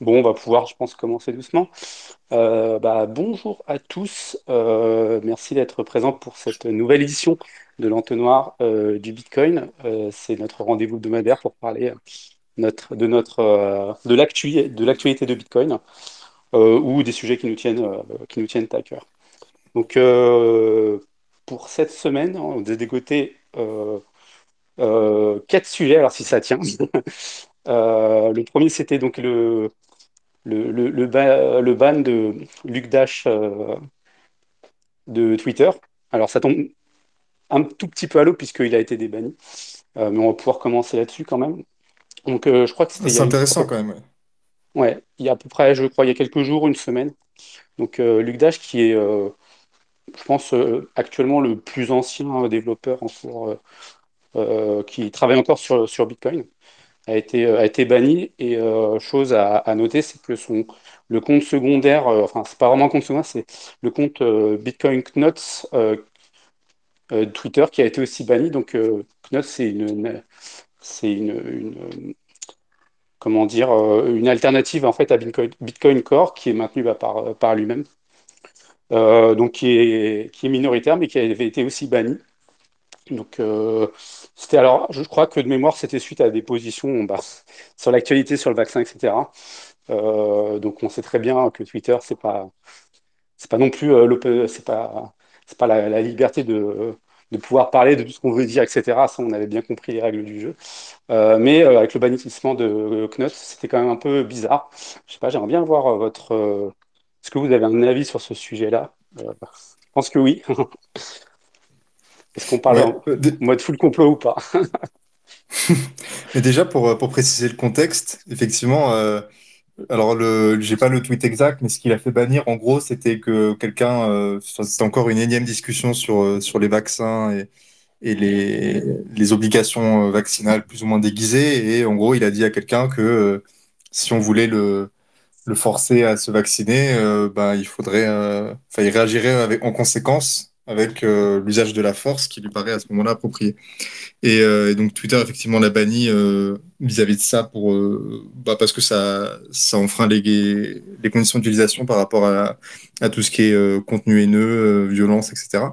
Bon, on va pouvoir, je pense, commencer doucement. Euh, bah, bonjour à tous. Euh, merci d'être présent pour cette nouvelle édition de l'entonnoir euh, du Bitcoin. C'est notre rendez-vous hebdomadaire pour parler de, l'actualité de Bitcoin ou des sujets qui nous tiennent, qui nous tiennent à cœur. Donc, pour cette semaine, on a dégoté quatre sujets, alors si ça tient. Euh, le premier, c'était donc le, le, le, le, ba- le ban de Luc Dash euh, de Twitter. Alors, ça tombe un tout petit peu à l'eau puisqu'il a été débanni, Euh, mais on va pouvoir commencer là-dessus quand même. Donc, je crois que c'était il y C'est une... intéressant quand même. ouais. il y a à peu près, je crois, il y a quelques jours, une semaine. Donc, Luc Dash, qui est, je pense, euh, actuellement le plus ancien développeur en cours, euh, euh, qui travaille encore sur, sur Bitcoin. A été, euh, a été banni. Et euh, chose à, à noter, c'est que son, le compte secondaire, euh, enfin, c'est pas vraiment un compte secondaire, c'est le compte euh, Bitcoin Knots Twitter qui a été aussi banni. Donc, Knots, c'est une, c'est une, comment dire, une alternative en fait à Bitcoin, Core qui est maintenu bah, par, par lui-même. Donc qui est, qui est minoritaire mais qui avait été aussi banni. Donc euh, c'était alors, je crois que de mémoire c'était suite à des positions bah, sur l'actualité sur le vaccin, etc. Euh, donc on sait très bien que Twitter, c'est pas, c'est pas non plus euh, l'open- c'est pas, c'est pas la, liberté de, pouvoir parler de tout ce qu'on veut dire, etc. On avait bien compris les règles du jeu. Mais avec le bannissement de Knut, c'était quand même un peu bizarre. Je sais pas, j'aimerais bien voir votre. Est-ce que vous avez un avis sur ce sujet-là? Je pense que oui. Est-ce qu'on parle Ouais. en dé- mode full complot ou pas? Mais déjà, pour, euh, pour préciser le contexte, effectivement, euh, alors le, j'ai pas le tweet exact, mais ce qu'il a fait bannir, en gros, c'était que quelqu'un, euh, c'était encore une énième discussion sur, euh, sur les vaccins et, et les, les obligations euh, vaccinales plus ou moins déguisées. Et en gros, il a dit à quelqu'un que euh, si on voulait le, le forcer à se vacciner, ben, il faudrait, enfin, il réagirait avec, en conséquence avec euh, l'usage de la force qui lui paraît à ce moment-là approprié. Et, euh, donc Twitter effectivement l'a banni euh, vis-à-vis de ça pour bah, parce que ça ça enfreint les, conditions d'utilisation par rapport à, tout ce qui est contenu haineux, violence, etc.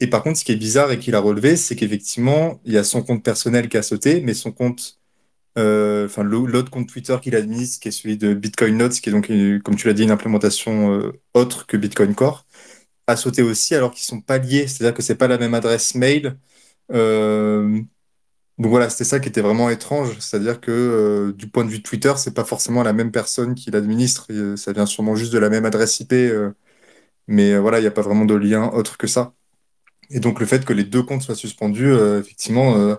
Et par contre, ce qui est bizarre et qu'il a relevé, c'est qu'effectivement, il y a son compte personnel qui a sauté, mais son compte, enfin l'autre compte Twitter qu'il administre, qui est celui de Bitcoin Notes, qui est donc, comme tu l'as dit, une implémentation autre que Bitcoin Core, a sauté aussi alors qu'ils sont pas liés. C'est-à-dire que c'est pas la même adresse mail. Euh, donc voilà, c'était ça qui était vraiment étrange, c'est-à-dire que euh, du point de vue de Twitter, c'est pas forcément la même personne qui l'administre, euh, ça vient sûrement juste de la même adresse IP, mais voilà, il n'y a pas vraiment de lien autre que ça. Et donc le fait que les deux comptes soient suspendus, effectivement,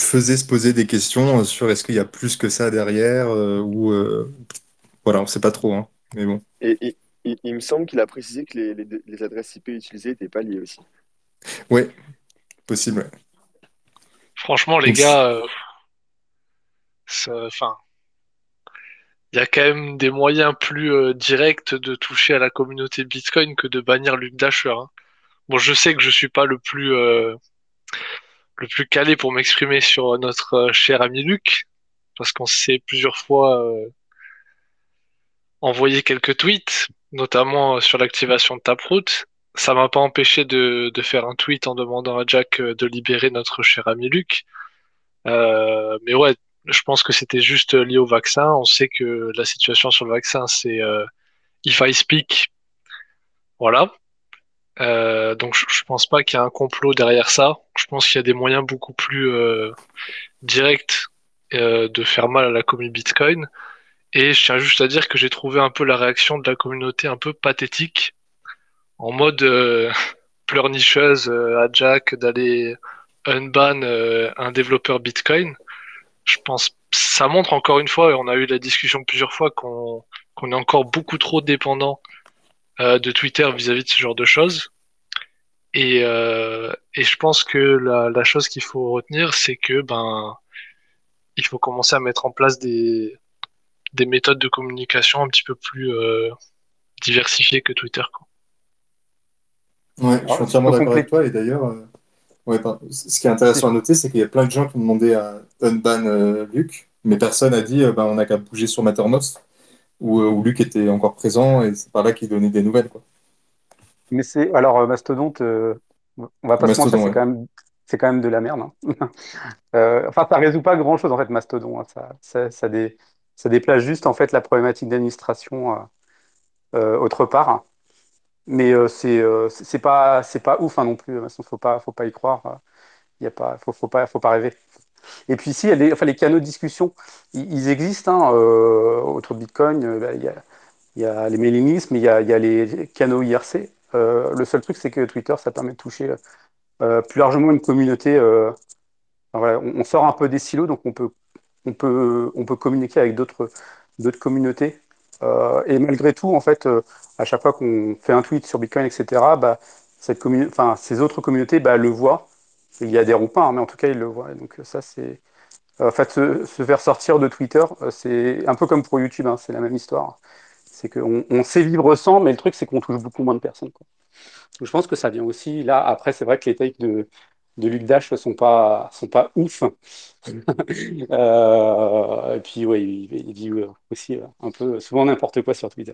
faisait se poser des questions sur est-ce qu'il y a plus que ça derrière, ou voilà, on sait pas trop, hein, mais bon. Et- il, il me semble qu'il a précisé que les, les- les adresses IP utilisées n'étaient pas liées aussi. Ouais, possible. ouais. Franchement, les Donc, gars, euh, enfin, il y a quand même des moyens plus euh, directs de toucher à la communauté Bitcoin que de bannir Luke Dasher. hein. Bon, je sais que je suis pas le plus euh, le plus calé pour m'exprimer sur notre euh, cher ami Luc, parce qu'on s'est plusieurs fois euh, envoyé quelques tweets, notamment euh, sur l'activation de Taproot. Ça m'a pas empêché de, de faire un tweet en demandant à Jack euh, de libérer notre cher ami Luc. Euh, mais ouais, je pense que c'était juste lié au vaccin. On sait que la situation sur le vaccin, c'est euh, if I speak, voilà. Euh, donc je, je pense pas qu'il y a un complot derrière ça. Je pense qu'il y a des moyens beaucoup plus euh, directs euh, de faire mal à la communauté Bitcoin. Et je tiens juste à dire que j'ai trouvé un peu la réaction de la communauté un peu pathétique, en mode euh, pleurnicheuse euh, à Jack d'aller unban euh, un développeur Bitcoin. Je pense ça montre encore une fois, et on a eu la discussion plusieurs fois, qu'on est encore beaucoup trop dépendant de Twitter vis-à-vis de ce genre de choses. Et, et je pense que la, la chose qu'il faut retenir, c'est que ben il faut commencer à mettre en place des, des méthodes de communication un petit peu plus euh, diversifiées que Twitter. Quoi. ouais, je suis je entièrement d'accord avec toi, et d'ailleurs, euh, ouais, ce qui est intéressant à noter, c'est qu'il y a plein de gens qui ont demandé à unban euh, Luc, mais personne n'a dit bah, on n'a qu'à bouger sur Maternos où, où, Luc était encore présent et c'est par là qu'il donnait des nouvelles. Quoi. Mais c'est alors Mastodonte, on va pas se mentir, c'est quand même c'est quand même de la merde. Hein. euh, enfin, ça résout pas grand-chose en fait, Mastodon. Hein. Ça, ça, ça, dé, ça, déplace juste en fait la problématique d'administration euh, euh, autre part. Mais euh, c'est c'est pas c'est pas ouf hein, non plus. Il faut pas faut pas y croire. Il y a pas faut, faut pas faut pas rêver. Et puis ici, les, enfin, les canaux de discussion, ils, existent. Hein, de Bitcoin, bah, il, y a, y a les mailing lists, mais il y a, y a les canaux IRC. le seul truc, c'est que Twitter, ça permet de toucher plus largement une communauté. Voilà, on, sort un peu des silos, donc on peut, on peut, on peut communiquer avec d'autres communautés. Euh, et malgré tout, en fait, à chaque fois qu'on fait un tweet sur Bitcoin, etc., bah, ces autres communautés bah, le voient. Il y a des pas, hein, mais en tout cas, ils le voient. donc ça, c'est... En fait, se, faire sortir de Twitter, c'est un peu comme pour YouTube, hein, c'est la même histoire. C'est qu'on on sait vivre sans, mais le truc, c'est qu'on touche beaucoup moins de personnes. Je pense que ça vient aussi. Là, après, c'est vrai que les takes de, de Luc Dash sont pas, sont pas ouf. euh, et puis, ouais, il, il dit aussi euh, un peu souvent n'importe quoi sur Twitter.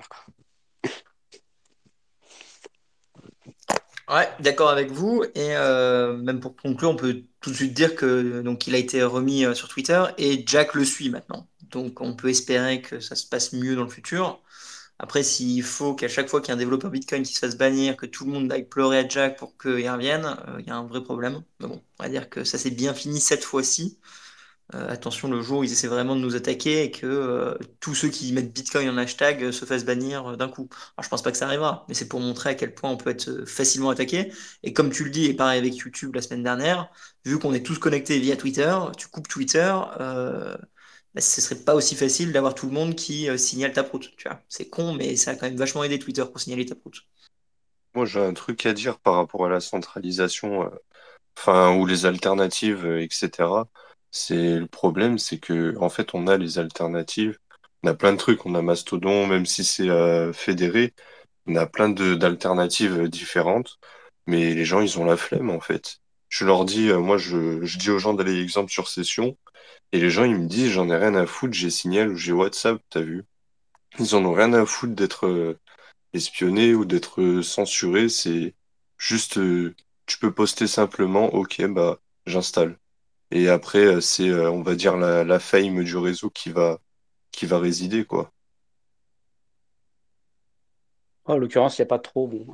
Ouais, d'accord avec vous. Et euh, même pour conclure, on peut tout de suite dire que donc il a été remis euh, sur Twitter et Jack le suit maintenant. Donc on peut espérer que ça se passe mieux dans le futur. Après, s'il faut qu'à chaque fois qu'il y a un développeur Bitcoin qui se fasse bannir, que tout le monde aille pleurer à Jack pour qu'il revienne, euh, il y a un vrai problème. Mais bon, on va dire que ça s'est bien fini cette fois-ci. Euh, attention le jour où ils essaient vraiment de nous attaquer et que euh, tous ceux qui mettent Bitcoin en hashtag se fassent bannir d'un coup. Alors je pense pas que ça arrivera, mais c'est pour montrer à quel point on peut être facilement attaqué. Et comme tu le dis, et pareil avec YouTube la semaine dernière, vu qu'on est tous connectés via Twitter, tu coupes Twitter, bah, ce serait pas aussi facile d'avoir tout le monde qui euh, signale ta proute. Tu vois, c'est con, mais ça a quand même vachement aidé Twitter pour signaler ta proute. Moi, j'ai un truc à dire par rapport à la centralisation, euh, enfin, ou les alternatives, euh, etc. C'est le problème, c'est que en fait, on a les alternatives. On a plein de trucs. On a Mastodon, même si c'est fédéré. On a plein d'alternatives différentes, mais les gens, ils ont la flemme en fait. Je leur dis, moi, je, je dis aux gens d'aller exemple sur session. Et les gens, ils me disent, j'en ai rien à foutre, j'ai Signal ou j'ai WhatsApp, t'as vu? Ils en ont rien à foutre d'être euh, espionnés ou d'être euh, censurés. C'est juste, euh, tu peux poster simplement, ok, bah, j'installe. Et après, c'est, on va dire, la, fame du réseau qui va, qui va résider, quoi. en l'occurrence, il n'y a pas trop. Bon,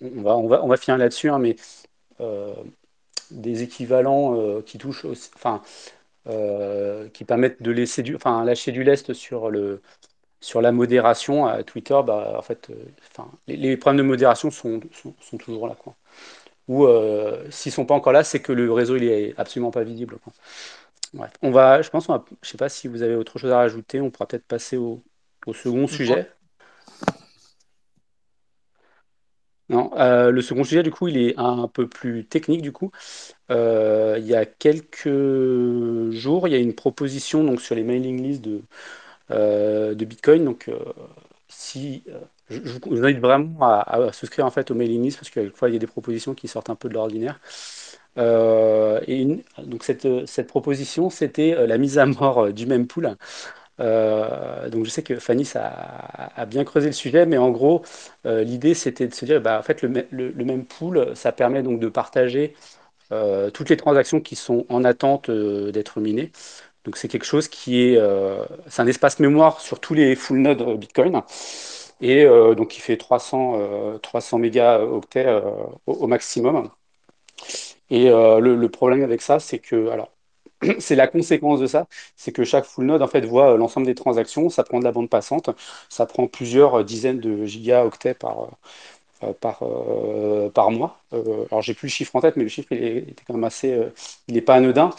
on, va, on, va, on va finir là-dessus, hein, mais des équivalents qui touchent aussi, enfin, euh, qui permettent de laisser du, enfin, lâcher du lest sur, le, sur la modération à Twitter, bah, en fait, euh, enfin, les, problèmes de modération sont, sont, toujours là. Quoi. Ou euh, s'ils ne sont pas encore là, c'est que le réseau il est absolument pas visible. Quoi. On va, je pense, on je sais pas si vous avez autre chose à rajouter, on pourra peut-être passer au, au second sujet. Non, euh, le second sujet, du coup, il est un peu plus technique, du coup. Euh, il y a quelques jours, il y a une proposition donc, sur les mailing lists de, euh, de Bitcoin. Donc, si, je, vous invite vraiment à, souscrire en fait aux mailing lists parce fois il y a des propositions qui sortent un peu de l'ordinaire. et donc cette, cette proposition, c'était la mise à mort du même pool. Euh, donc je sais que Fanny a, bien creusé le sujet, mais en gros, euh, l'idée c'était de se dire, bah, en fait, le, même pool, ça permet donc de partager euh, toutes les transactions qui sont en attente d'être minées. Donc c'est quelque chose qui est, c'est un espace mémoire sur tous les full nodes Bitcoin, et donc qui fait 300, 300 mégaoctets au, au, maximum. Et le, le, problème avec ça, c'est que, alors, c'est la conséquence de ça, c'est que chaque full node en fait voit euh, l'ensemble des transactions, ça prend de la bande passante, ça prend plusieurs euh, dizaines de gigaoctets par euh, par mois. alors j'ai plus le chiffre en tête, mais le chiffre il était quand même assez, il n'est pas anodin.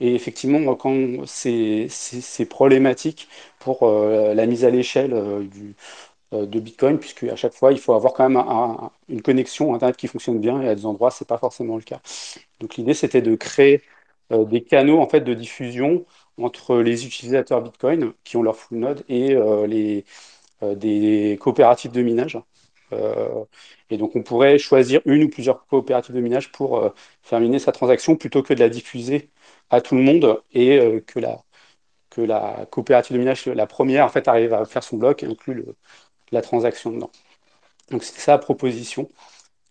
Et effectivement, quand c'est problématique pour la mise à l'échelle de Bitcoin, puisque à chaque fois, il faut avoir quand même une connexion Internet qui fonctionne bien, et à des endroits, c'est pas forcément le cas. Donc l'idée, c'était de créer des canaux en fait de diffusion entre les utilisateurs Bitcoin qui ont leur full node et euh, les, euh, des coopératives de minage. et donc on pourrait choisir une ou plusieurs coopératives de minage pour faire miner sa transaction plutôt que de la diffuser à tout le monde et que la, que la coopérative de minage, la première, en fait, arrive à faire son bloc et inclut la transaction dedans. Donc c'était ça la proposition.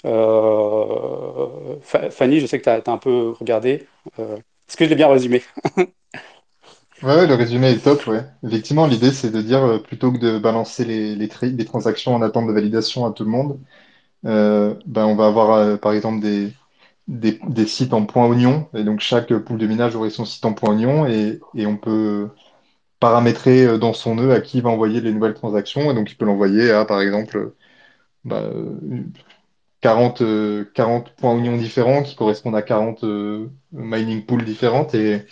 Euh, Fanny, je sais que tu as, un peu regardé. Euh, est-ce que je bien résumé? Ouais, le résumé est top, ouais. Effectivement, l'idée, c'est de dire, euh, plutôt que de balancer les, transactions en attente de validation à tout le monde, ben, on va avoir, par exemple, des, sites en point oignon. Et donc, chaque pool de minage aurait son site en point oignon et, on peut paramétrer dans son nœud à qui va envoyer les nouvelles transactions. Et donc, il peut l'envoyer à, par exemple, bah, 40, 40 points oignons différents qui correspondent à 40 mining pools différentes. Et,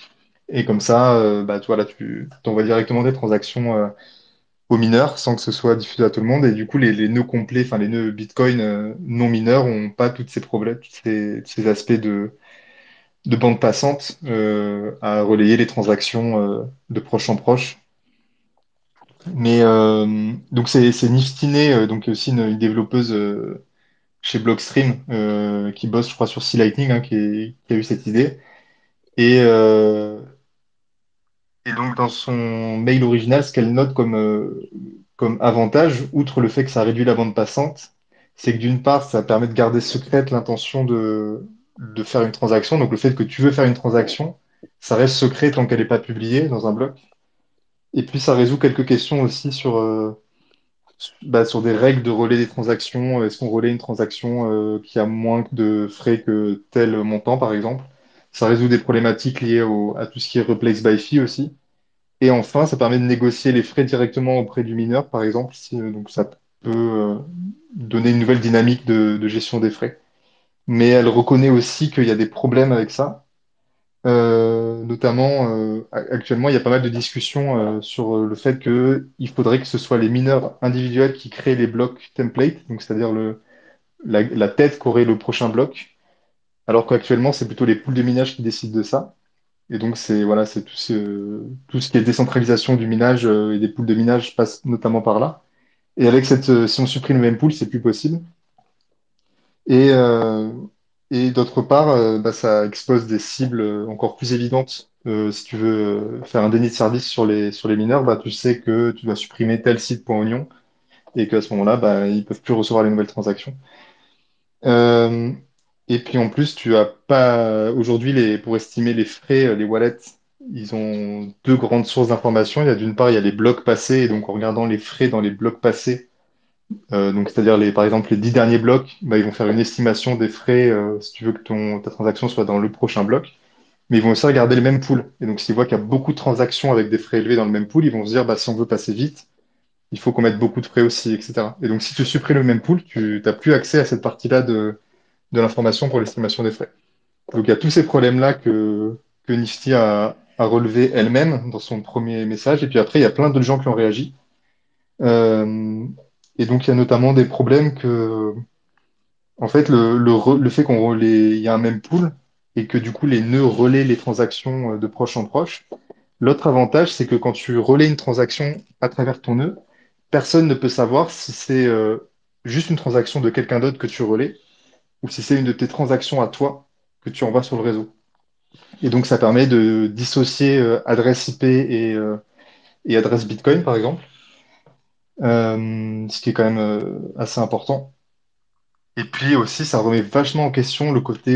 et comme ça, euh, bah, tu vois, là, tu envoies directement des transactions euh, aux mineurs sans que ce soit diffusé à tout le monde. Et du coup, les, les nœuds complets, enfin les nœuds Bitcoin euh, non mineurs n'ont pas tous ces problèmes, tous ces, aspects de, de bande passante à relayer les transactions de proche en proche. Mais donc c'est Niftine, donc aussi une développeuse chez Blockstream qui bosse, je crois, sur C Lightning, hein, qui, a eu cette idée. Et, euh, et donc, dans son mail original, ce qu'elle note comme, euh, comme avantage, outre le fait que ça réduit la bande passante, c'est que d'une part, ça permet de garder secrète l'intention de, de faire une transaction. Donc, le fait que tu veux faire une transaction, ça reste secret tant qu'elle n'est pas publiée dans un bloc. Et puis, ça résout quelques questions aussi sur, euh, bah, sur des règles de relais des transactions. Est-ce qu'on relaie une transaction euh, qui a moins de frais que tel montant, par exemple? Ça résout des problématiques liées à tout ce qui est replace by fee aussi. Et enfin, ça permet de négocier les frais directement auprès du mineur, par exemple. Euh, donc ça peut euh, donner une nouvelle dynamique de, gestion des frais. Mais elle reconnaît aussi qu'il y a des problèmes avec ça. Euh, notamment, euh, actuellement, il y a pas mal de discussions euh, sur le fait qu'il faudrait que ce soit les mineurs individuels qui créent les blocs template, donc c'est-à-dire la, tête qu'aurait le prochain bloc alors qu'actuellement, c'est plutôt les poules de minage qui décident de ça. Et donc, c'est voilà, c'est tout ce, tout ce qui est décentralisation du minage et des poules de minage passe notamment par là. Et avec cette, si on supprime le même pool, c'est plus possible. Et, et d'autre part, bah, ça expose des cibles encore plus évidentes. si tu veux faire un déni de service sur les, sur les mineurs, bah, tu sais que tu dois supprimer tel site point oignon et qu'à ce moment-là, bah, ils peuvent plus recevoir les nouvelles transactions. Euh, et puis en plus, tu as pas aujourd'hui les pour estimer les frais, euh, les wallets, ils ont deux grandes sources d'informations. Il y a d'une part, il y a les blocs passés, et donc en regardant les frais dans les blocs passés, euh, donc c'est-à-dire les par exemple les dix derniers blocs, bah, ils vont faire une estimation des frais euh, si tu veux que ton ta transaction soit dans le prochain bloc. Mais ils vont aussi regarder les mêmes pools. Et donc s'ils voient qu'il y a beaucoup de transactions avec des frais élevés dans le même pool, ils vont se dire bah si on veut passer vite, il faut qu'on mette beaucoup de frais aussi, etc. Et donc si tu supprimes le même pool, tu n'as plus accès à cette partie-là de de l'information pour l'estimation des frais. Donc il y a tous ces problèmes-là que, que Nifty a, a relevé elle-même dans son premier message. Et puis après, il y a plein d'autres gens qui ont réagi. Euh, et donc il y a notamment des problèmes que, en fait, le, le, le fait qu'on il y a un même pool et que du coup les nœuds relaient les transactions euh, de proche en proche. L'autre avantage, c'est que quand tu relais une transaction à travers ton nœud, personne ne peut savoir si c'est euh, juste une transaction de quelqu'un d'autre que tu relais ou si c'est une de tes transactions à toi que tu envoies sur le réseau. Et donc, ça permet de dissocier euh, adresse IP et, et, adresse Bitcoin, par exemple, euh, ce qui est quand même assez important. Et puis aussi, ça remet vachement en question le côté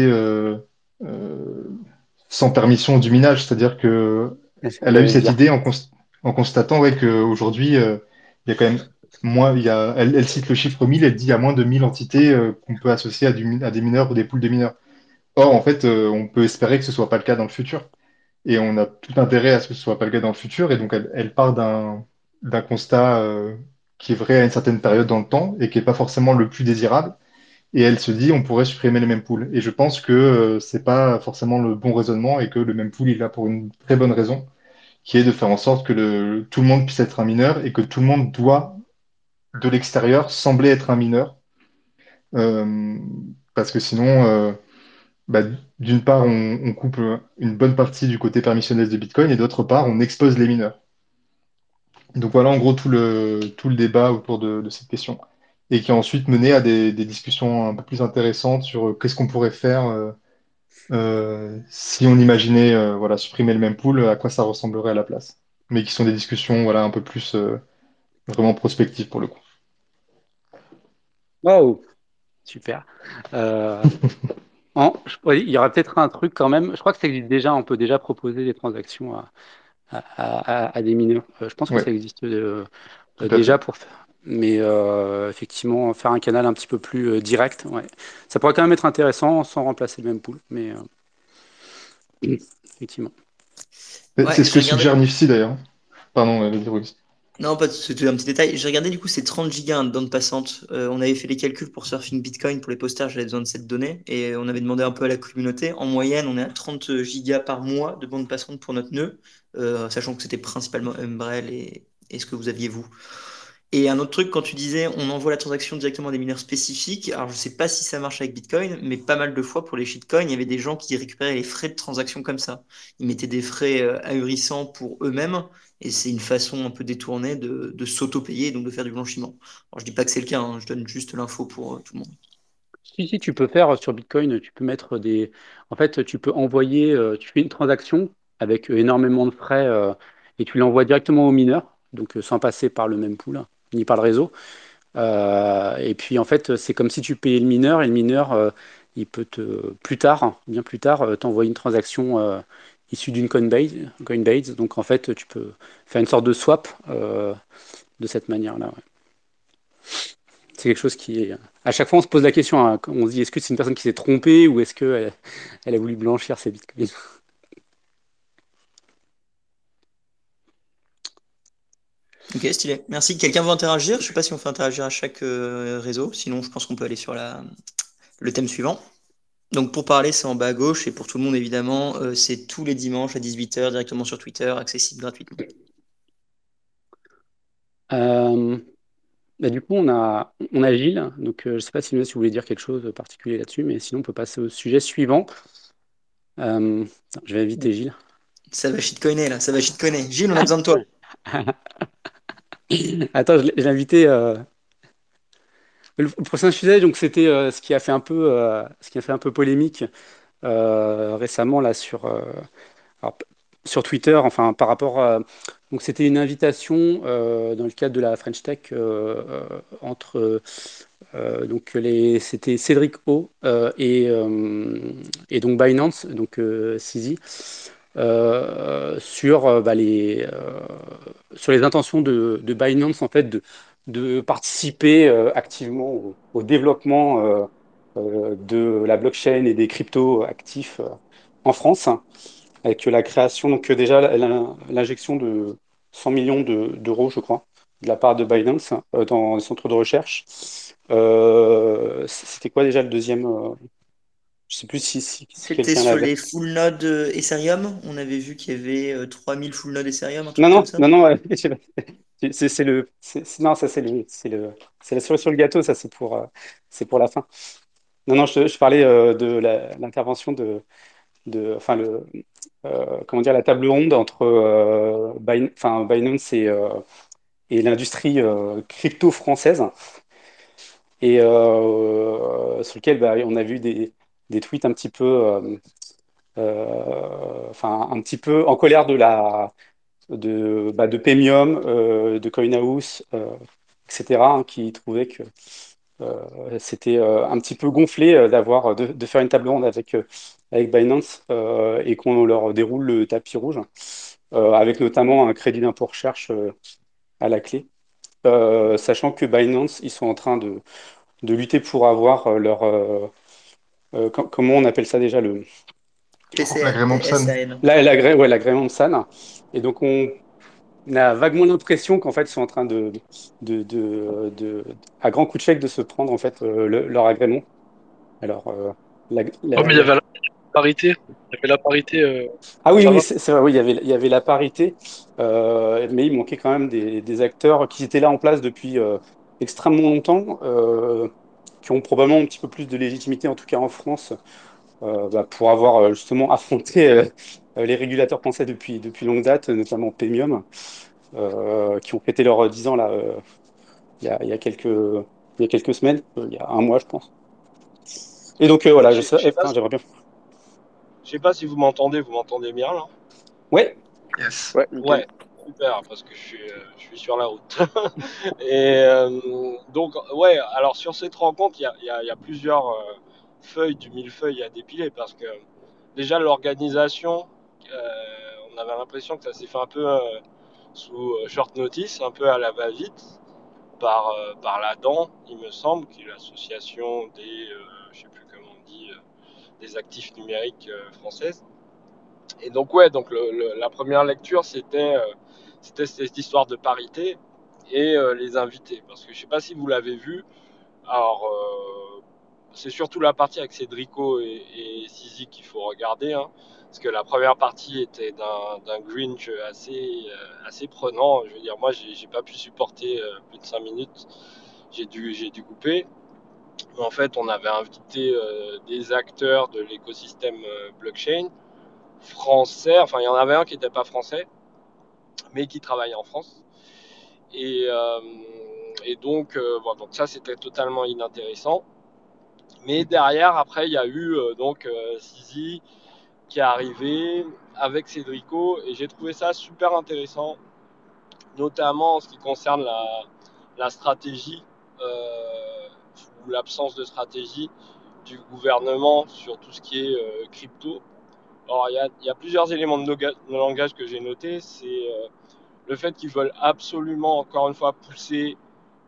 sans permission du minage, c'est-à-dire que elle a eu cette idée en, en constatant ouais, qu'aujourd'hui, il y a quand même moi, il y a, elle, cite le chiffre 1000, elle dit qu'il y a moins de 1000 entités euh, qu'on peut associer à, du, à, des mineurs ou des poules de mineurs. Or, en fait, euh, on peut espérer que ce soit pas le cas dans le futur. Et on a tout intérêt à ce que ce soit pas le cas dans le futur. Et donc, elle, elle part d'un d'un constat euh, qui est vrai à une certaine période dans le temps et qui est pas forcément le plus désirable. Et elle se dit, on pourrait supprimer les mêmes poules. Et je pense que c'est pas forcément le bon raisonnement et que le même pool, il est là pour une très bonne raison, qui est de faire en sorte que tout le monde puisse être un mineur et que tout le monde doit de l'extérieur semblait être un mineur. Euh, parce que sinon, euh, bah, d'une part, on, coupe une bonne partie du côté permissionnel de Bitcoin et d'autre part, on expose les mineurs. Donc voilà en gros tout le, tout le débat autour de, cette question. Et qui a ensuite mené à des, discussions un peu plus intéressantes sur qu'est-ce qu'on pourrait faire euh, si on imaginait voilà, supprimer le même pool, à quoi ça ressemblerait à la place. mais qui sont des discussions voilà, un peu plus euh, vraiment prospectives pour le coup. Waouh, super. Euh, en- je- oui, il y aura peut-être un truc quand même. Je crois que ça existe déjà. On peut déjà proposer des transactions à, à- à- à des mineurs. Euh, je pense que Ouais, ça existe euh, euh, déjà pour faire. Mais euh, effectivement, faire un canal un petit peu plus euh, direct, ouais. Ça pourrait quand même être intéressant sans remplacer le même pool. Mais euh, effectivement. C'est Ouais, c'est ce que regardé. suggère Nifty d'ailleurs. Pardon, euh, Rox. Non, pas c'était un petit détail. J'ai regardé du coup, c'est 30 gigas de bande passante. Euh, on avait fait les calculs pour Surfing Bitcoin pour les posters, j'avais besoin de cette donnée et on avait demandé un peu à la communauté. En moyenne, on est à 30 gigas par mois de bande passante pour notre nœud, euh, sachant que c'était principalement Umbrel et, et ce que vous aviez vous. Et un autre truc, quand tu disais on envoie la transaction directement à des mineurs spécifiques, alors je sais pas si ça marche avec Bitcoin, mais pas mal de fois pour les shitcoins, il y avait des gens qui récupéraient les frais de transaction comme ça. Ils mettaient des frais euh, ahurissants pour eux-mêmes, et c'est une façon un peu détournée de, s'auto-payer, donc de faire du blanchiment. Alors je dis pas que c'est le cas, hein, je donne juste l'info pour euh, tout le monde. Si, si, tu peux faire sur Bitcoin, tu peux mettre des. En fait, tu peux envoyer, euh, tu fais une transaction avec énormément de frais et tu l'envoies directement au mineur, donc sans passer par le même pool, ni par le réseau. Euh, et puis en fait, c'est comme si tu payais le mineur et le mineur, euh, il peut te, plus tard, bien plus tard, euh, t'envoyer une transaction issue d'une Coinbase, Coinbase. Donc en fait, tu peux faire une sorte de swap de cette manière-là. C'est quelque chose qui est. À chaque fois, on se pose la question. hein, on se dit est-ce que c'est une personne qui s'est trompée ou est-ce qu'elle elle a voulu blanchir ses bitcoins? Ok, stylé. Merci. Quelqu'un veut interagir? Je sais pas si on fait interagir à chaque euh, réseau, sinon je pense qu'on peut aller sur la, le thème suivant. Donc pour parler, c'est en bas à gauche, et pour tout le monde, évidemment, euh, c'est tous les dimanches à 18h directement sur Twitter, accessible gratuitement. Euh, bah, du coup, on a, on a Gilles. Donc, je ne sais pas si, vous voulez dire quelque chose de particulier là-dessus, mais sinon, on peut passer au sujet suivant. Je vais inviter Gilles. Ça va shitcoiner là, ça va shitcoiner. Gilles, on a besoin de toi. Attends, je invité. euh, Le prochain sujet, donc, c'était euh, ce qui a fait un peu, euh, ce qui a fait un peu polémique récemment là sur, sur Twitter, enfin par rapport à, donc c'était une invitation dans le cadre de la French Tech entre donc les, c'était Cédric O et, et donc Binance, donc euh, sur euh, bah, les euh, sur les intentions de, de Binance en fait de participer euh, activement au, développement euh, euh, de la blockchain et des cryptos actifs euh, en France avec la création, donc euh, déjà l'injection de 100 millions de- d'euros, je crois, de la part de Binance euh, dans les centres de recherche. Euh, c'était quoi déjà le deuxième euh, Je sais plus si, C'était sur les full nodes euh, Ethereum. On avait vu qu'il y avait euh, 3000 full nodes Ethereum, un Non, truc non, comme ça. non, non, ouais, c'est le, non, ça c'est le, c'est le, c'est la cerise sur le gâteau, ça c'est pour, euh, c'est pour la fin. Non, non, je, je parlais euh, de l'intervention de, de, enfin le, euh, comment dire, la table ronde entre euh, Bin- enfin, Binance et, euh, et l'industrie euh, crypto française, et euh, sur lequel bah, on a vu des, des tweets un petit peu, euh, euh, un petit peu en colère de la de, bah, de Pemium, euh, de CoinHouse, etc., hein, qui trouvaient que c'était un petit peu gonflé d'avoir de, faire une table ronde avec, avec Binance et qu'on leur déroule le tapis rouge, avec notamment un crédit d'impôt recherche à la clé. Sachant que Binance, ils sont en train de, de lutter pour avoir leur... euh, com- comment on appelle ça déjà le, L'agrément PSAN. PSAN. la- l'agré- ouais, l'agrément de SAN. Et donc on, on a vaguement l'impression qu'en fait, ils sont en train de, de, de, de- à grand coup de chèque, de se prendre en fait euh, le- leur agrément. Alors, euh, la- la- Oh, mais il y avait la parité. Il y avait la parité. euh, ah oui, c'est c'est vrai, oui, il y avait, il y avait la parité, euh, mais il manquait quand même des, des acteurs qui étaient là en place depuis euh, extrêmement longtemps, euh, qui ont probablement un petit peu plus de légitimité, en tout cas en France, euh, bah, pour avoir euh, justement affronté euh, les régulateurs français depuis, depuis longue date, notamment Pemium, euh, qui ont fêté leurs 10 ans là, euh, il y a, il y a quelques, il y a quelques semaines, euh, il y a un mois, je pense. Et donc euh, voilà, je sais, j'aimerais bien. je sais pas si vous m'entendez, vous m'entendez bien là? Ouais, Yes. Ouais. Ouais. Super parce que je suis, euh, je suis sur la route. et euh, donc, ouais, alors sur cette rencontre, il y y y a plusieurs euh, feuilles du millefeuille à dépiler parce que déjà l'organisation, on avait l'impression que ça s'est fait un peu sous short notice, un peu à la va-vite par, par la DAN, il me semble, qui est l'association des, je sais plus comment on dit, des actifs numériques françaises. Et donc ouais, donc la première lecture c'était c'était cette histoire de parité et euh, les invités, parce que je sais pas si vous l'avez vu. Alors euh, c'est surtout la partie avec Cédrico et, et Sizi qu'il faut regarder, hein, parce que la première partie était d'un Grinch assez euh, assez prenant. Je veux dire, moi j'ai pas pu supporter plus de 5 minutes, j'ai dû dû couper. Mais en fait, on avait invité des acteurs de l'écosystème blockchain français. Enfin, il y en avait un qui n'était pas français, mais qui travaillait en France. Et, euh, donc, euh, donc ça, c'était totalement inintéressant. Mais derrière, après, il y a eu euh, donc euh, Sizi qui est arrivé avec Cédrico, et j'ai trouvé ça super intéressant, notamment en ce qui concerne la, stratégie ou l'absence de stratégie du gouvernement sur tout ce qui est crypto. Il y a, plusieurs éléments de, langage que j'ai notés. C'est euh, le fait qu'ils veulent absolument, encore une fois, pousser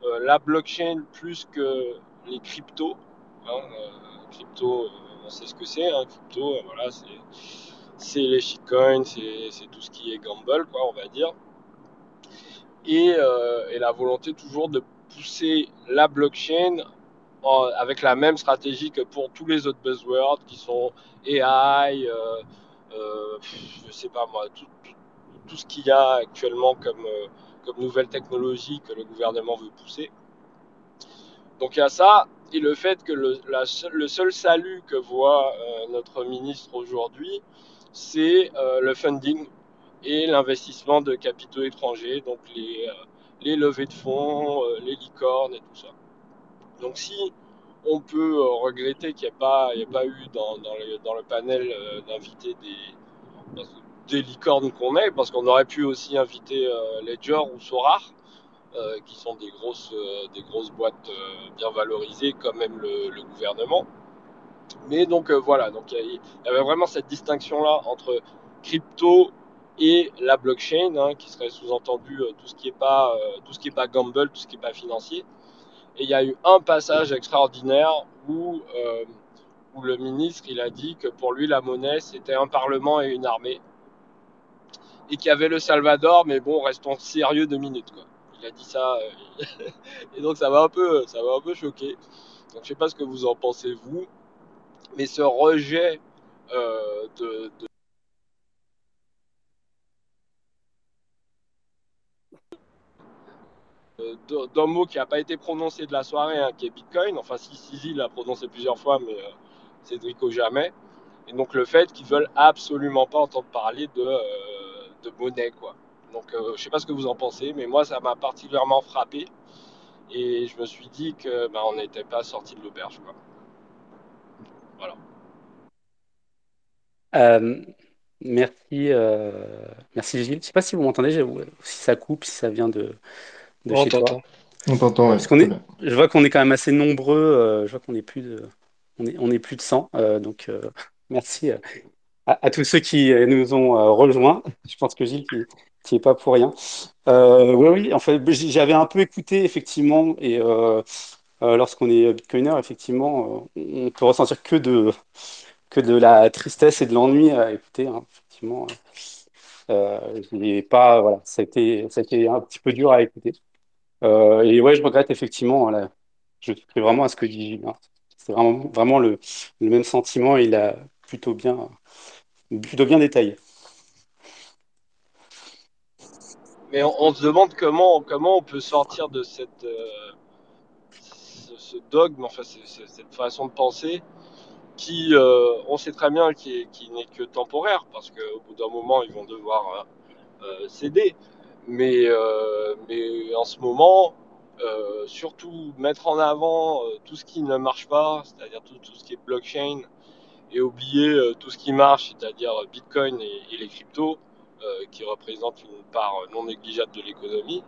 euh, la blockchain plus que les cryptos. Hein, euh, crypto, on sait ce que c'est. Hein, crypto, voilà, c'est les shitcoins, c'est tout ce qui est gamble, quoi, on va dire. Et la volonté toujours de pousser la blockchain avec la même stratégie que pour tous les autres buzzwords qui sont AI, euh, euh, je sais pas moi, tout, ce qu'il y a actuellement comme, euh, comme nouvelle technologie que le gouvernement veut pousser. Donc il y a ça, et le fait que le, seul salut que voit euh, notre ministre aujourd'hui, c'est euh, le funding et l'investissement de capitaux étrangers, donc les, levées de fonds, les licornes et tout ça. Donc si on peut euh, regretter qu'il n'y ait, pas- eu dans, le, panel euh, d'invités des, licornes qu'on est, parce qu'on aurait pu aussi inviter euh, Ledger ou Sorar, qui sont des grosses, boîtes bien valorisées, comme même le, gouvernement. Mais donc voilà, donc il y, avait vraiment cette distinction-là entre crypto et la blockchain, hein, qui serait sous-entendu tout ce qui est pas, pas gamble, tout ce qui est pas financier. Et il y a eu un passage extraordinaire où, euh, où le ministre il a dit que pour lui la monnaie c'était un parlement et une armée et qu'il y avait le Salvador, mais bon restons sérieux deux minutes quoi. Il a dit ça euh, et donc ça m'a un peu, ça peu choqué. Donc je sais pas ce que vous en pensez vous, mais ce rejet euh, de d'un mot qui n'a pas été prononcé de la soirée, hein, qui est Bitcoin. Enfin, si Sizi l'a prononcé plusieurs fois, mais euh, Cédrico jamais. Et donc le fait qu'ils veulent absolument pas entendre parler de, euh, de monnaie, quoi. Donc euh, je sais pas ce que vous en pensez, mais moi ça m'a particulièrement frappé. Et je me suis dit que bah, n'était pas sorti de l'auberge, quoi. Voilà. Euh, merci, euh, merci Gilles. Je sais pas si vous m'entendez, si ça coupe, si ça vient de, de On chez toi. t'entend. On t'entend, ouais. Parce qu'on très est, bien. je vois qu'on est quand même assez nombreux. euh, je vois qu'on est plus de, on est, on est plus de 100. euh, donc euh, merci à, à tous ceux qui nous ont euh, rejoints. Je pense que Gilles, tu tu y es pas pour rien. Euh, oui, oui. En fait, j- j'avais un peu écouté effectivement, et euh, euh, lorsqu'on est bitcoiner, effectivement, euh, on peut ressentir que de que de la tristesse et de l'ennui à écouter. hein, effectivement, euh, pas, voilà, ça a été, ça a été un petit peu dur à écouter. Euh, et ouais, je regrette effectivement. Je suis vraiment à ce que dit hein. C'est vraiment, vraiment le, même sentiment. Il a plutôt bien, plutôt bien détaillé. Mais on, se demande comment, comment on peut sortir de cette, euh, ce, dogme, enfin cette façon de penser qui, euh, on sait très bien, qui, est- qui n'est que temporaire, parce qu'au bout d'un moment, ils vont devoir céder. Mais, euh, mais en ce moment, euh, surtout mettre en avant euh, tout ce qui ne marche pas, c'est-à-dire tout, ce qui est blockchain, et oublier euh, tout ce qui marche, c'est-à-dire Bitcoin et, les cryptos, qui représente une part non négligeable de l'économie,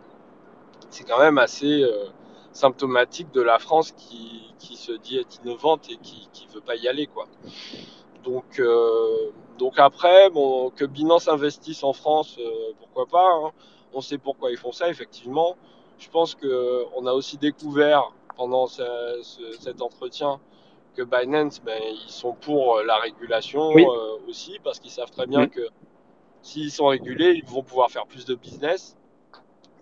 c'est quand même assez symptomatique de la France qui, qui, se dit être innovante et qui ne veut pas y aller. Quoi. Donc, donc après, bon, que Binance investisse en France, pourquoi pas hein. On sait pourquoi ils font ça, effectivement. Je pense qu'on a aussi découvert pendant cet entretien que Binance, ben, ils sont pour la régulation euh, aussi, parce qu'ils savent très bien que s'ils sont régulés, ils vont pouvoir faire plus de business.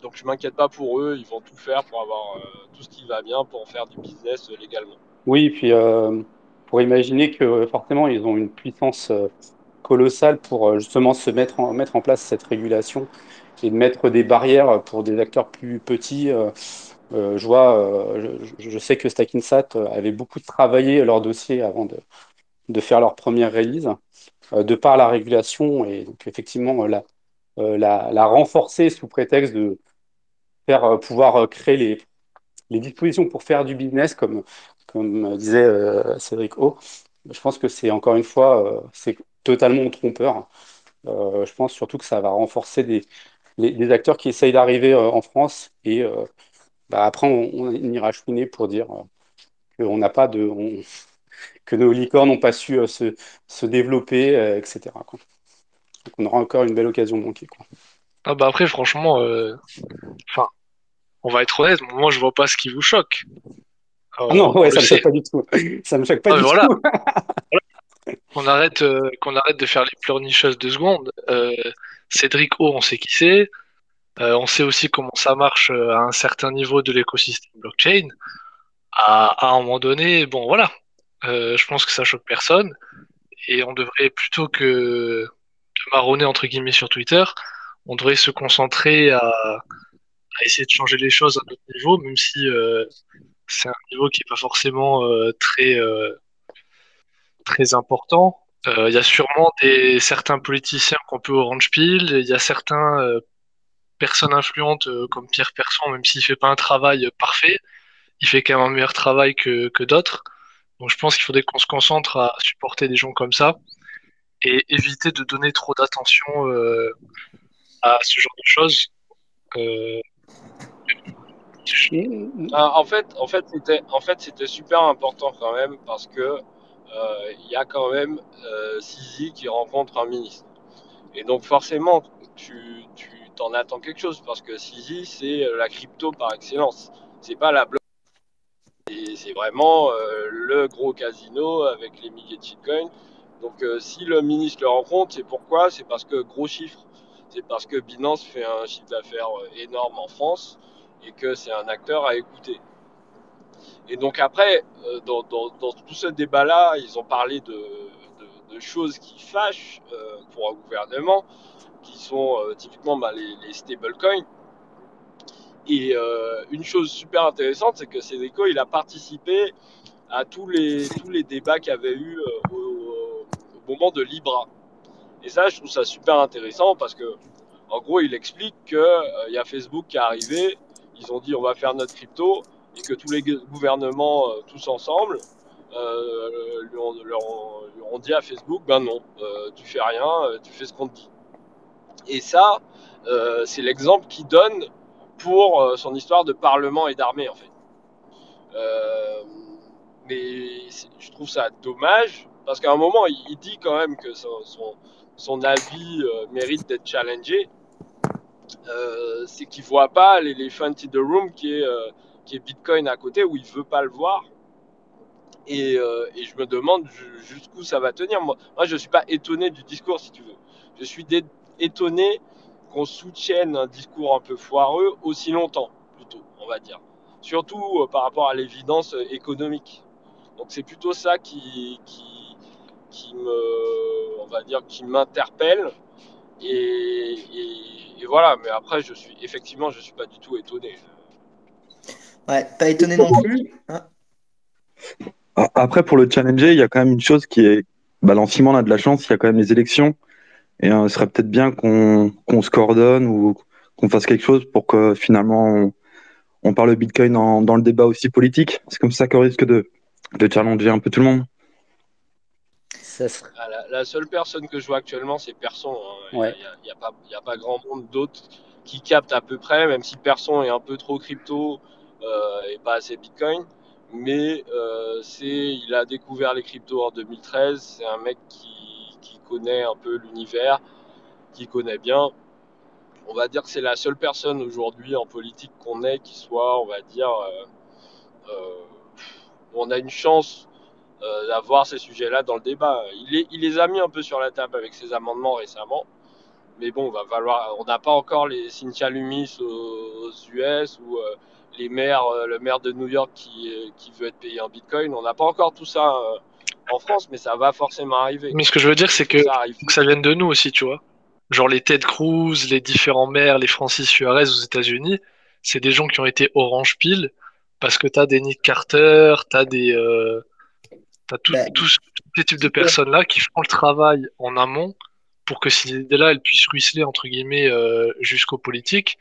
Donc je m'inquiète pas pour eux, ils vont tout faire pour avoir euh, tout ce qui va bien pour faire du business légalement. Oui, puis euh, pour imaginer que forcément ils ont une puissance colossale pour justement se mettre en, mettre en place cette régulation et de mettre des barrières pour des acteurs plus petits. Euh, je vois, euh, je, sais que Stackinsat avait beaucoup travaillé leur dossier avant de, faire leur première release, euh, de par la régulation et donc effectivement la, renforcer sous prétexte de faire pouvoir créer les, dispositions pour faire du business, comme, comme disait Cédric O. Je pense que c'est encore une fois, c'est totalement trompeur. je pense surtout que ça va renforcer des, les, acteurs qui essayent d'arriver en France et bah, après, on, ira chouiner pour dire euh, qu'on n'a pas de. que nos licornes n'ont pas su euh, se, se, développer, euh, etc. Donc on aura encore une belle occasion de manquer. Quoi. Ah bah après, franchement, enfin, on va être honnête, moi je vois pas ce qui vous choque. Ah non, ouais, ça me choque pas du tout. Ça me choque pas du voilà. tout. Qu'on arrête, qu'on arrête de faire les pleurnicheuses de secondes. Cédric O, on sait qui c'est. Euh, on sait aussi comment ça marche euh, à un certain niveau de l'écosystème blockchain. À, un moment donné, bon voilà, euh, je pense que ça choque personne. Et on devrait plutôt que de marronner entre guillemets sur Twitter, on devrait se concentrer à, essayer de changer les choses à notre niveau, même si c'est un niveau qui n'est pas forcément très très important. Il y a sûrement des certains politiciens qu'on peut orange pile, il y a certains personne influente euh, comme Pierre Persson, même s'il fait pas un travail parfait, il fait quand même un meilleur travail que, d'autres. Donc je pense qu'il faudrait qu'on se concentre à supporter des gens comme ça et éviter de donner trop d'attention euh, à ce genre de choses. Euh, ah, en fait, en fait, c'était, en fait, c'était super important quand même parce que il y a quand même Sisi qui rencontre un ministre. Et donc forcément, tu, t'en attends quelque chose parce que Sisi, c'est euh, la crypto par excellence. C'est pas la blockchain. C'est vraiment euh, le gros casino avec les milliers de shitcoins. Donc, euh, si le ministre le rencontre, c'est pourquoi? C'est parce que gros chiffre. C'est parce que Binance fait un chiffre d'affaires énorme en France et que c'est un acteur à écouter. Et donc après, dans, tout ce débat-là, ils ont parlé de, choses qui fâchent pour un gouvernement qui sont euh, typiquement bah, les, stablecoins. Et euh, une chose super intéressante, c'est que Cédrico, il a participé à tous les, tous les débats qu'il y avait eu euh, au, moment de Libra. Et ça, je trouve ça super intéressant parce que, en gros, il explique qu'il il y a Facebook qui est arrivé, ils ont dit on va faire notre crypto, et que tous les gouvernements, tous ensemble, lui, ont, dit à Facebook ben non, tu fais rien, tu fais ce qu'on te dit. Et ça, euh, c'est l'exemple qu'il donne pour euh, son histoire de parlement et d'armée, en fait. Euh, mais je trouve ça dommage, parce qu'à un moment, il, dit quand même que son, son, avis mérite d'être challengé. c'est qu'il voit pas l'éléphant in the room qui est, qui est Bitcoin à côté, où il veut pas le voir. Et, et je me demande jusqu'où ça va tenir. Moi, je ne suis pas étonné du discours, si tu veux. Je suis étonné qu'on soutienne un discours un peu foireux aussi longtemps, plutôt, on va dire. Surtout euh, par rapport à l'évidence euh, économique. Donc c'est plutôt ça qui, qui, qui, me, on va dire, qui m'interpelle. Et, voilà, mais après, je suis effectivement, je suis pas du tout étonné. Ouais, pas étonné non plus. Hein. Après, pour le challenger, il y a quand même une chose qui est. Bah, Lancement a de la chance, il y a quand même les élections. Et euh, ce serait peut-être bien qu'on se coordonne ou qu'on fasse quelque chose pour que finalement on, parle Bitcoin dans le débat aussi politique. C'est comme ça qu'on risque de, de challenger un peu tout le monde. Ça. Ah, la, la seule personne que je vois actuellement, c'est Person. hein. Il Ouais. n'y a, a pas, il y a pas grand monde d'autres qui captent à peu près, même si Person est un peu trop crypto et pas assez Bitcoin. Mais euh, c'est, il a découvert les cryptos en 2013. C'est un mec qui, qui connaît un peu l'univers, qui connaît bien. On va dire que c'est la seule personne aujourd'hui en politique qu'on ait qui soit, on va dire, euh, euh, on a une chance euh, d'avoir ces sujets-là dans le débat. Il les a mis un peu sur la table avec ses amendements récemment. Mais bon, va falloir. On n'a pas encore les Cynthia Lumis aux, aux US ou euh, les maires, euh, le maire de New York qui, euh, qui veut être payé en Bitcoin. On n'a pas encore tout ça euh, en France, mais ça va forcément arriver. Mais ce que je veux dire, c'est que Ça que ça vienne de nous aussi, tu vois. Genre les Ted Cruz, les différents maires, les Francis Suarez aux États-Unis, c'est des gens qui ont été orange pile parce que t'as des Nick Carter, t'as des, euh, tout- Bah, tous tous ces types de personnes-là qui font le travail en amont pour que ces idées-là, elles puissent ruisseler entre guillemets euh, jusqu'aux politiques.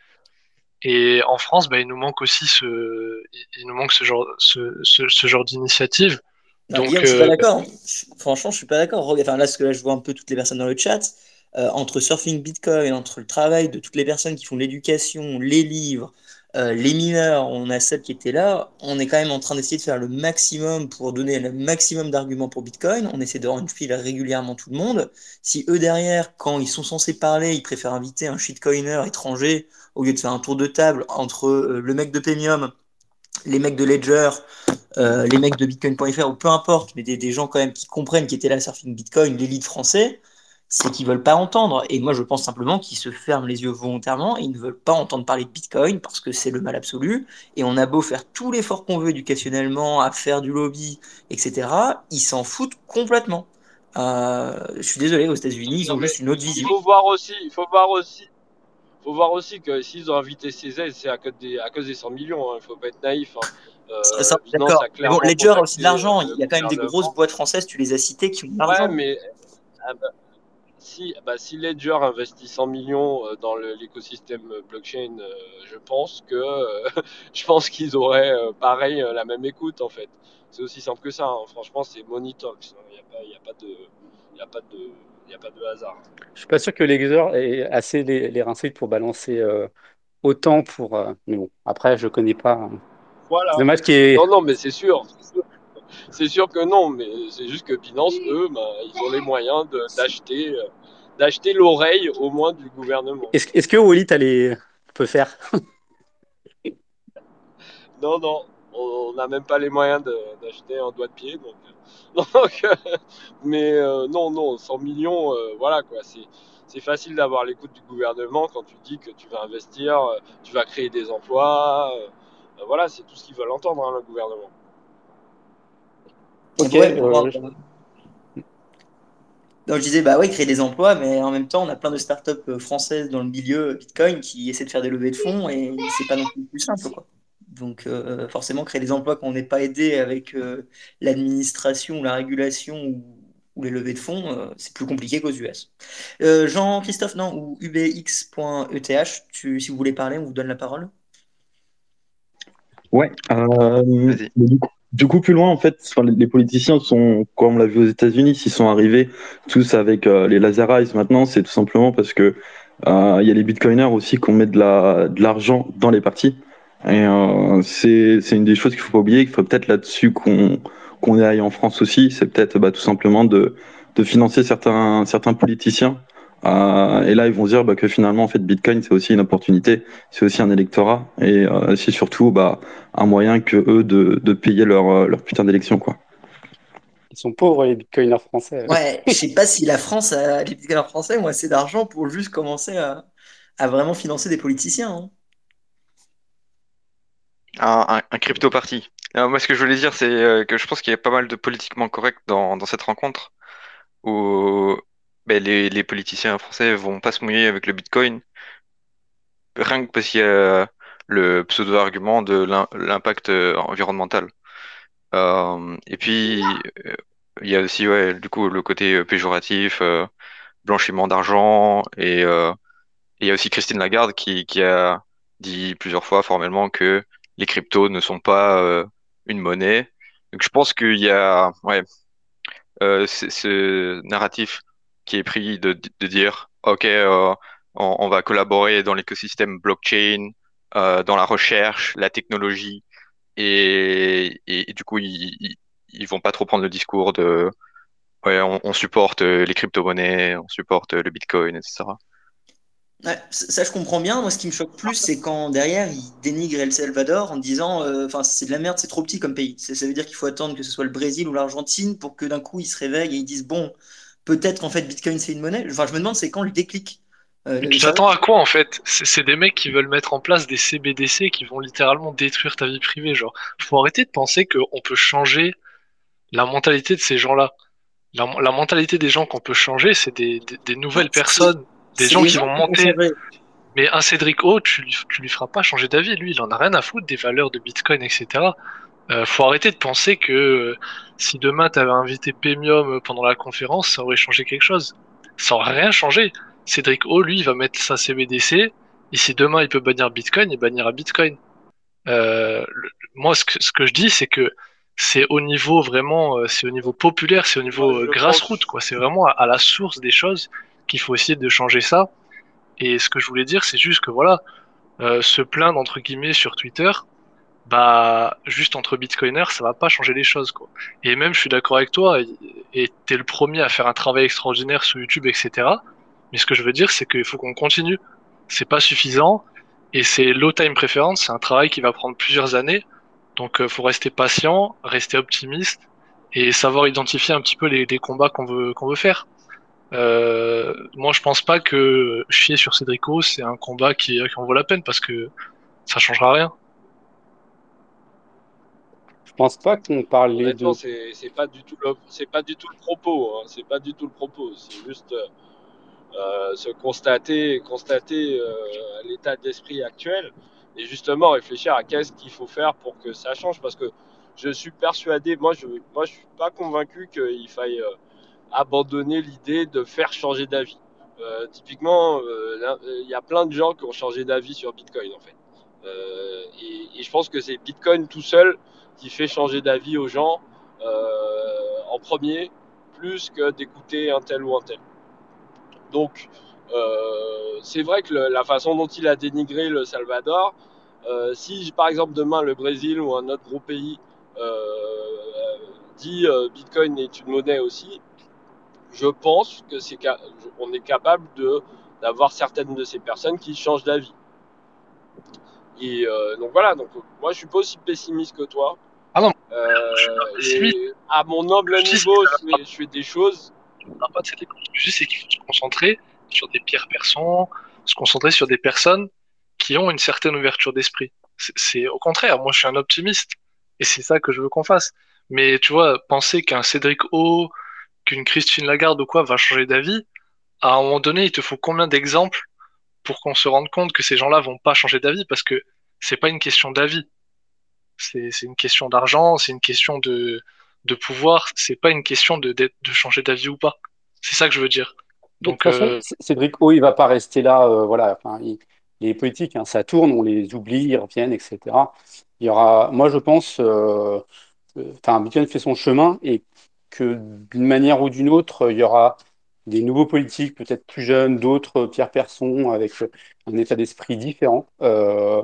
Et en France, bah, il nous manque aussi ce, il nous manque ce genre, ce, ce, ce genre d'initiative. Non, Donc, Guillaume, je suis pas euh, d'accord. Je- Franchement, je suis pas d'accord. Enfin, là, ce que là, je vois un peu toutes les personnes dans le chat. euh, entre Surfing Bitcoin, entre le travail de toutes les personnes qui font l'éducation, les livres, euh, les mineurs, on a celles qui étaient là. On est quand même en train d'essayer de faire le maximum pour donner le maximum d'arguments pour Bitcoin. On essaie de rendre régulièrement tout le monde. Si eux derrière, quand ils sont censés parler, ils préfèrent inviter un shitcoiner étranger au lieu de faire un tour de table entre euh, le mec de Pemium, les mecs de Ledger, euh, les mecs de Bitcoin.fr ou peu importe, mais des, des gens quand même qui comprennent qui étaient là surfing Bitcoin, l'élite français, c'est qu'ils veulent pas entendre. Et moi, je pense simplement qu'ils se ferment les yeux volontairement et ils ne veulent pas entendre parler de Bitcoin parce que c'est le mal absolu. Et on a beau faire tout l'effort qu'on veut éducationnellement, à faire du lobby, etc., ils s'en foutent complètement. Euh, je suis désolé, aux États-Unis, ils Non, ont juste une autre il vision. faut voir aussi, il faut voir aussi, faut voir aussi que s'ils ont invité CZ, c'est à cause des, à cause des 100 millions. hein. Il faut pas être naïf. hein. Euh, Ça, Mais bon, Ledger a aussi de l'argent. euh, Il y a quand même des grosses boîtes françaises, tu les as citées, qui ont de Ouais, l'argent. mais ah bah, si, bah, si Ledger investit 100 millions euh, dans l'écosystème euh, blockchain, euh, je pense que je pense qu'ils auraient pareil la même écoute en fait. C'est aussi simple que ça. hein. Franchement, c'est money talks. hein. Il n'y a pas, il y a pas de, il y a pas de, il y a pas de hasard. Je suis pas sûr que Ledger ait assez les, les pour balancer euh, autant pour. euh, Mais bon, après, je connais pas. hein. Voilà. C'est dommage qu'il y ait. Non, non, mais c'est sûr. c'est sûr. C'est sûr que non, mais c'est juste que Binance, eux, bah, ils ont les moyens d'acheter, euh, d'acheter l'oreille au moins du gouvernement. Est-ce que Wallet a les- peut faire? Non, non, on n'a même pas les moyens d'acheter un doigt de pied. Donc, euh, donc, euh, mais euh, non, non, 100 millions, euh, voilà quoi. C'est, facile d'avoir l'écoute du gouvernement quand tu dis que tu vas investir, tu vas créer des emplois. euh, voilà, c'est tout ce qu'ils veulent entendre, hein, le gouvernement. Ok, Ouais, euh, Donc je disais, bah oui, créer des emplois, mais en même temps, on a plein de startups euh, françaises dans le milieu Bitcoin qui essaient de faire des levées de fonds et c'est pas non plus plus simple, quoi. Donc euh, forcément, créer des emplois quand on n'est pas aidé avec euh, l'administration ou la régulation ou, ou les levées de fonds, euh, c'est plus compliqué qu'aux US. Euh, Jean-Christophe, non, ou ubx.eth, tu, si vous voulez parler, on vous donne la parole. Ouais. euh, du, coup, du coup, plus loin, en fait, les, politiciens sont, comme on l'a vu aux États-Unis, s'ils sont arrivés tous avec euh, les laser eyes maintenant, c'est tout simplement parce que euh, il y a les bitcoiners aussi qui ont mis de la, de l'argent dans les partis. Et euh, c'est, c'est une des choses qu'il faut pas oublier, qu'il faut peut-être là-dessus qu'on, qu'on aille en France aussi, c'est peut-être bah, tout simplement de, de financer certains, certains politiciens. Euh, et là, ils vont dire bah, que finalement, en fait, Bitcoin, c'est aussi une opportunité, c'est aussi un électorat, et euh, c'est surtout bah, un moyen que eux de, de payer leur, euh, leur putain d'élection, quoi. Ils sont pauvres, les bitcoiners français. Ouais, je sais pas si la France, a, les bitcoiners français ont assez d'argent pour juste commencer à, à vraiment financer des politiciens. hein. Un, un, un crypto party. Alors, moi, ce que je voulais dire, c'est que je pense qu'il y a pas mal de politiquement correct dans, dans cette rencontre où ben, les, les politiciens français vont pas se mouiller avec le Bitcoin, rien que parce qu'il y a le pseudo-argument de l'im- l'impact euh, environnemental. Euh, et puis, euh, il y a aussi, ouais, du coup, le côté péjoratif, blanchiment d'argent, et euh, il y a aussi Christine Lagarde qui, qui a dit plusieurs fois formellement que les cryptos ne sont pas une monnaie. Donc je pense qu'il y a, ouais, ce narratif qui est pris de, dire, OK, euh, on, va collaborer dans l'écosystème blockchain, euh, dans la recherche, la technologie, et, et, du coup, ils, ils, vont pas trop prendre le discours de, on, supporte les crypto-monnaies, on supporte le Bitcoin, etc. Ça, je comprends bien. Moi, ce qui me choque plus, c'est quand derrière, ils dénigrent El Salvador en disant euh, enfin, c'est de la merde, c'est trop petit comme pays. Ça, ça veut dire qu'il faut attendre que ce soit le Brésil ou l'Argentine pour que d'un coup, ils se réveillent et ils disent bon, peut-être en fait, Bitcoin, c'est une monnaie. Enfin, je me demande, c'est quand le déclic euh, Tu t'attends à quoi en fait? C'est des mecs qui veulent mettre en place des CBDC qui vont littéralement détruire ta vie privée. Genre, faut arrêter de penser qu'on peut changer la mentalité de ces gens-là. La, la mentalité des gens qu'on peut changer, c'est des, des, des, nouvelles personnes des gens qui vont monter. Mais un Cédric O, tu lui, tu lui feras pas changer d'avis. Lui, il en a rien à foutre des valeurs de Bitcoin, etc. Euh, faut arrêter de penser que euh, si demain tu avais invité Pemium pendant la conférence, ça aurait changé quelque chose. Ça aurait rien changé. Cédric O, lui, il va mettre sa CBDC. Et si demain il peut bannir Bitcoin, il bannira Bitcoin. Euh, le, moi, ce que, ce que je dis, c'est que c'est au niveau vraiment, euh, c'est au niveau populaire, c'est au niveau grassroots, quoi. C'est vraiment à, à la source des choses qu'il faut essayer de changer ça. Et ce que je voulais dire, c'est juste que voilà, se plaindre entre guillemets sur Twitter, bah juste entre bitcoiners, ça va pas changer les choses quoi. Et même, je suis d'accord avec toi, et t'es le premier à faire un travail extraordinaire sur YouTube, etc. Mais ce que je veux dire, c'est qu'il faut qu'on continue. C'est pas suffisant, et c'est low time preference, c'est un travail qui va prendre plusieurs années. Donc, euh, faut rester patient, rester optimiste, et savoir identifier un petit peu les, les combats qu'on veut qu'on veut faire. Euh, moi, je pense pas que chier sur Cédrico, c'est un combat qui, qui en vaut la peine parce que ça changera rien. Je pense pas qu'on parlait Honnêtement, de. c'est c'est pas du tout le c'est pas du tout le propos. Hein. C'est pas du tout le propos. C'est juste euh, se constater constater euh, l'état d'esprit actuel et justement réfléchir à qu'est-ce qu'il faut faire pour que ça change. Parce que je suis persuadé, moi je moi je suis pas convaincu qu'il faille euh, abandonner l'idée de faire changer d'avis. Euh, typiquement, euh, il y a plein de gens qui ont changé d'avis sur Bitcoin en fait. Euh, et, et je pense que c'est Bitcoin tout seul qui fait changer d'avis aux gens euh, en premier, plus que d'écouter un tel ou un tel. Donc, euh, c'est vrai que la façon dont il a dénigré le Salvador, euh, si par exemple demain le Brésil ou un autre gros pays dit Bitcoin est une monnaie aussi, je pense que c'est on est capable d'avoir certaines de ces personnes qui changent d'avis. Et euh, donc voilà, donc moi je suis pas aussi pessimiste que toi. Ah non, Euh, je suis à mon humble Je niveau, je fais, je fais des choses. Cette écoute. Juste, c'est qu'il faut se concentrer sur des pires personnes, se concentrer sur des personnes qui ont une certaine ouverture d'esprit. C'est c'est- au contraire, moi je suis un optimiste et c'est ça que je veux qu'on fasse. Mais tu vois, penser qu'un Cédric O, qu'une Christine Lagarde ou quoi va changer d'avis, à un moment donné, il te faut combien d'exemples pour qu'on se rende compte que ces gens-là vont pas changer d'avis parce que c'est pas une question d'avis. C'est c'est une question d'argent, c'est une question de, de pouvoir, c'est pas une question de, de changer d'avis ou pas. C'est ça que je veux dire. De toute Donc, façon, euh, Cédric O, il va pas rester là. euh, voilà, enfin, il- les politiques, hein, ça tourne, on les oublie, ils reviennent, etc. Il y aura, moi, je pense, euh, euh, enfin, Bitcoin fait son chemin et que d'une manière ou d'une autre, il y aura des nouveaux politiques, peut-être plus jeunes, d'autres Pierre Persson avec un état d'esprit différent euh,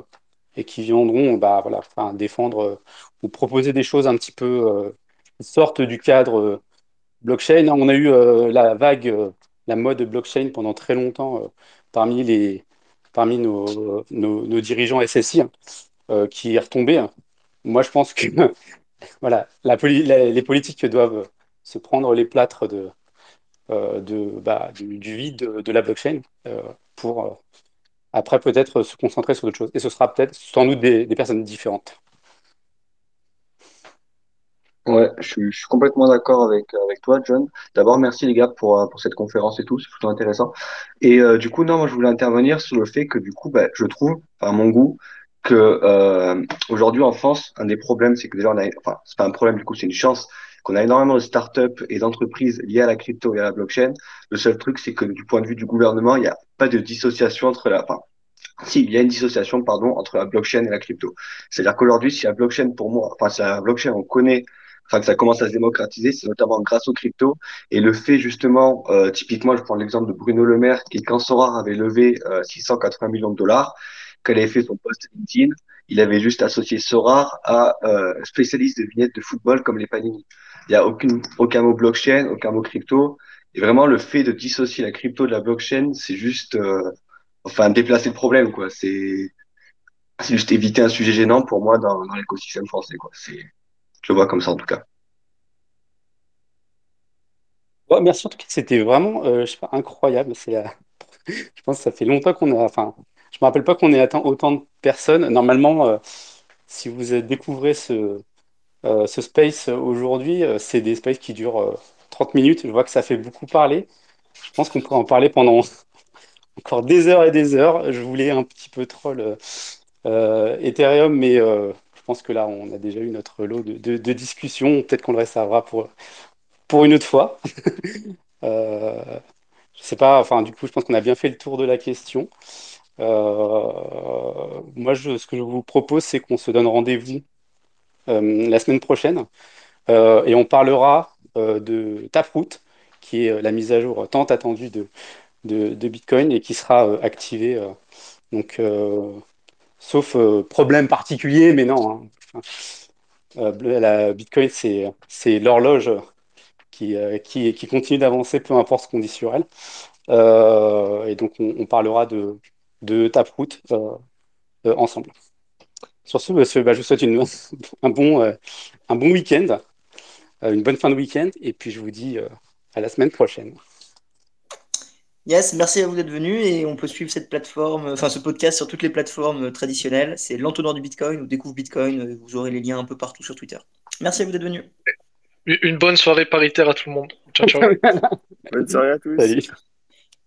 et qui viendront, bah, voilà, enfin, défendre euh, ou proposer des choses un petit peu euh, sortent du cadre euh, blockchain. On a eu euh, la vague, euh, la mode blockchain pendant très longtemps euh, parmi les, parmi nos, nos, dirigeants SSI hein, euh, qui est retombé. Moi, je pense que voilà, la la- les politiques doivent se prendre les plâtres de, euh, de, bah, du, vide de, la blockchain euh, pour euh, après peut-être se concentrer sur d'autres choses. Et ce sera peut-être sans doute des, personnes différentes. Ouais, je suis, complètement d'accord avec, avec toi, John. D'abord, merci les gars pour, euh, pour cette conférence et tout, c'est plutôt intéressant. Et euh, du coup, non, moi je voulais intervenir sur le fait que du coup, bah, je trouve, à mon goût, que euh, aujourd'hui en France, un des problèmes, c'est que déjà on a, enfin, c'est pas un problème du coup, c'est une chance qu'on a énormément de startups et d'entreprises liées à la crypto et à la blockchain. Le seul truc, c'est que du point de vue du gouvernement, il n'y a pas de dissociation entre la, enfin, si, il y a une dissociation, pardon, entre la blockchain et la crypto. C'est-à-dire qu'aujourd'hui, si la blockchain, pour moi, enfin, si la blockchain, on connaît enfin que ça commence à se démocratiser, c'est notamment grâce aux crypto et le fait justement, euh, typiquement, je prends l'exemple de Bruno Le Maire qui quand Sorare avait levé euh, 680 millions de dollars, qu'elle avait fait son post LinkedIn, il avait juste associé Sorare à euh, spécialiste de vignettes de football comme les Panini. Il y a aucune aucun mot blockchain, aucun mot crypto. Et vraiment le fait de dissocier la crypto de la blockchain, c'est juste euh, enfin déplacer le problème quoi. C'est juste éviter un sujet gênant pour moi dans, l'écosystème français quoi. C'est je le vois comme ça en tout cas. Merci en tout cas, c'était vraiment euh, je sais pas, incroyable. C'est, euh, je pense que ça fait longtemps qu'on a. Enfin, je me rappelle pas qu'on ait atteint autant de personnes. Normalement, si vous découvrez ce, euh, ce space aujourd'hui, euh, c'est des spaces qui durent euh, 30 minutes. Je vois que ça fait beaucoup parler. Je pense qu'on pourrait en parler pendant encore des heures et des heures. Je voulais un petit peu troll euh, euh, Ethereum, mais euh, je pense que là, on a déjà eu notre lot de, discussions. Peut-être qu'on le réservera pour, pour une autre fois. Euh, je sais pas, enfin, du coup, je pense qu'on a bien fait le tour de la question. Euh, moi, ce que je vous propose, c'est qu'on se donne rendez-vous euh, la semaine prochaine euh, et on parlera euh, de Taproot, qui est euh, la mise à jour tant attendue de, Bitcoin et qui sera euh, activée. euh, donc, euh, sauf euh, problème particulier, mais non. hein. Euh, la Bitcoin, c'est l'horloge qui, euh, continue d'avancer, peu importe ce qu'on dit sur elle. Euh, et donc, on, parlera de, Taproot euh, euh, ensemble. Sur ce, monsieur, bah, je vous souhaite une, un bon, euh, un bon week-end, euh, une bonne fin de week-end, et puis je vous dis euh, à la semaine prochaine. Yes, merci à vous d'être venus et on peut suivre cette plateforme, enfin ce podcast sur toutes les plateformes traditionnelles. C'est l'entonnoir du Bitcoin ou découvre Bitcoin. Vous aurez les liens un peu partout sur Twitter. Merci à vous d'être venus. Une bonne soirée paritaire à tout le monde. Ciao, ciao. Bonne soirée à tous. Salut.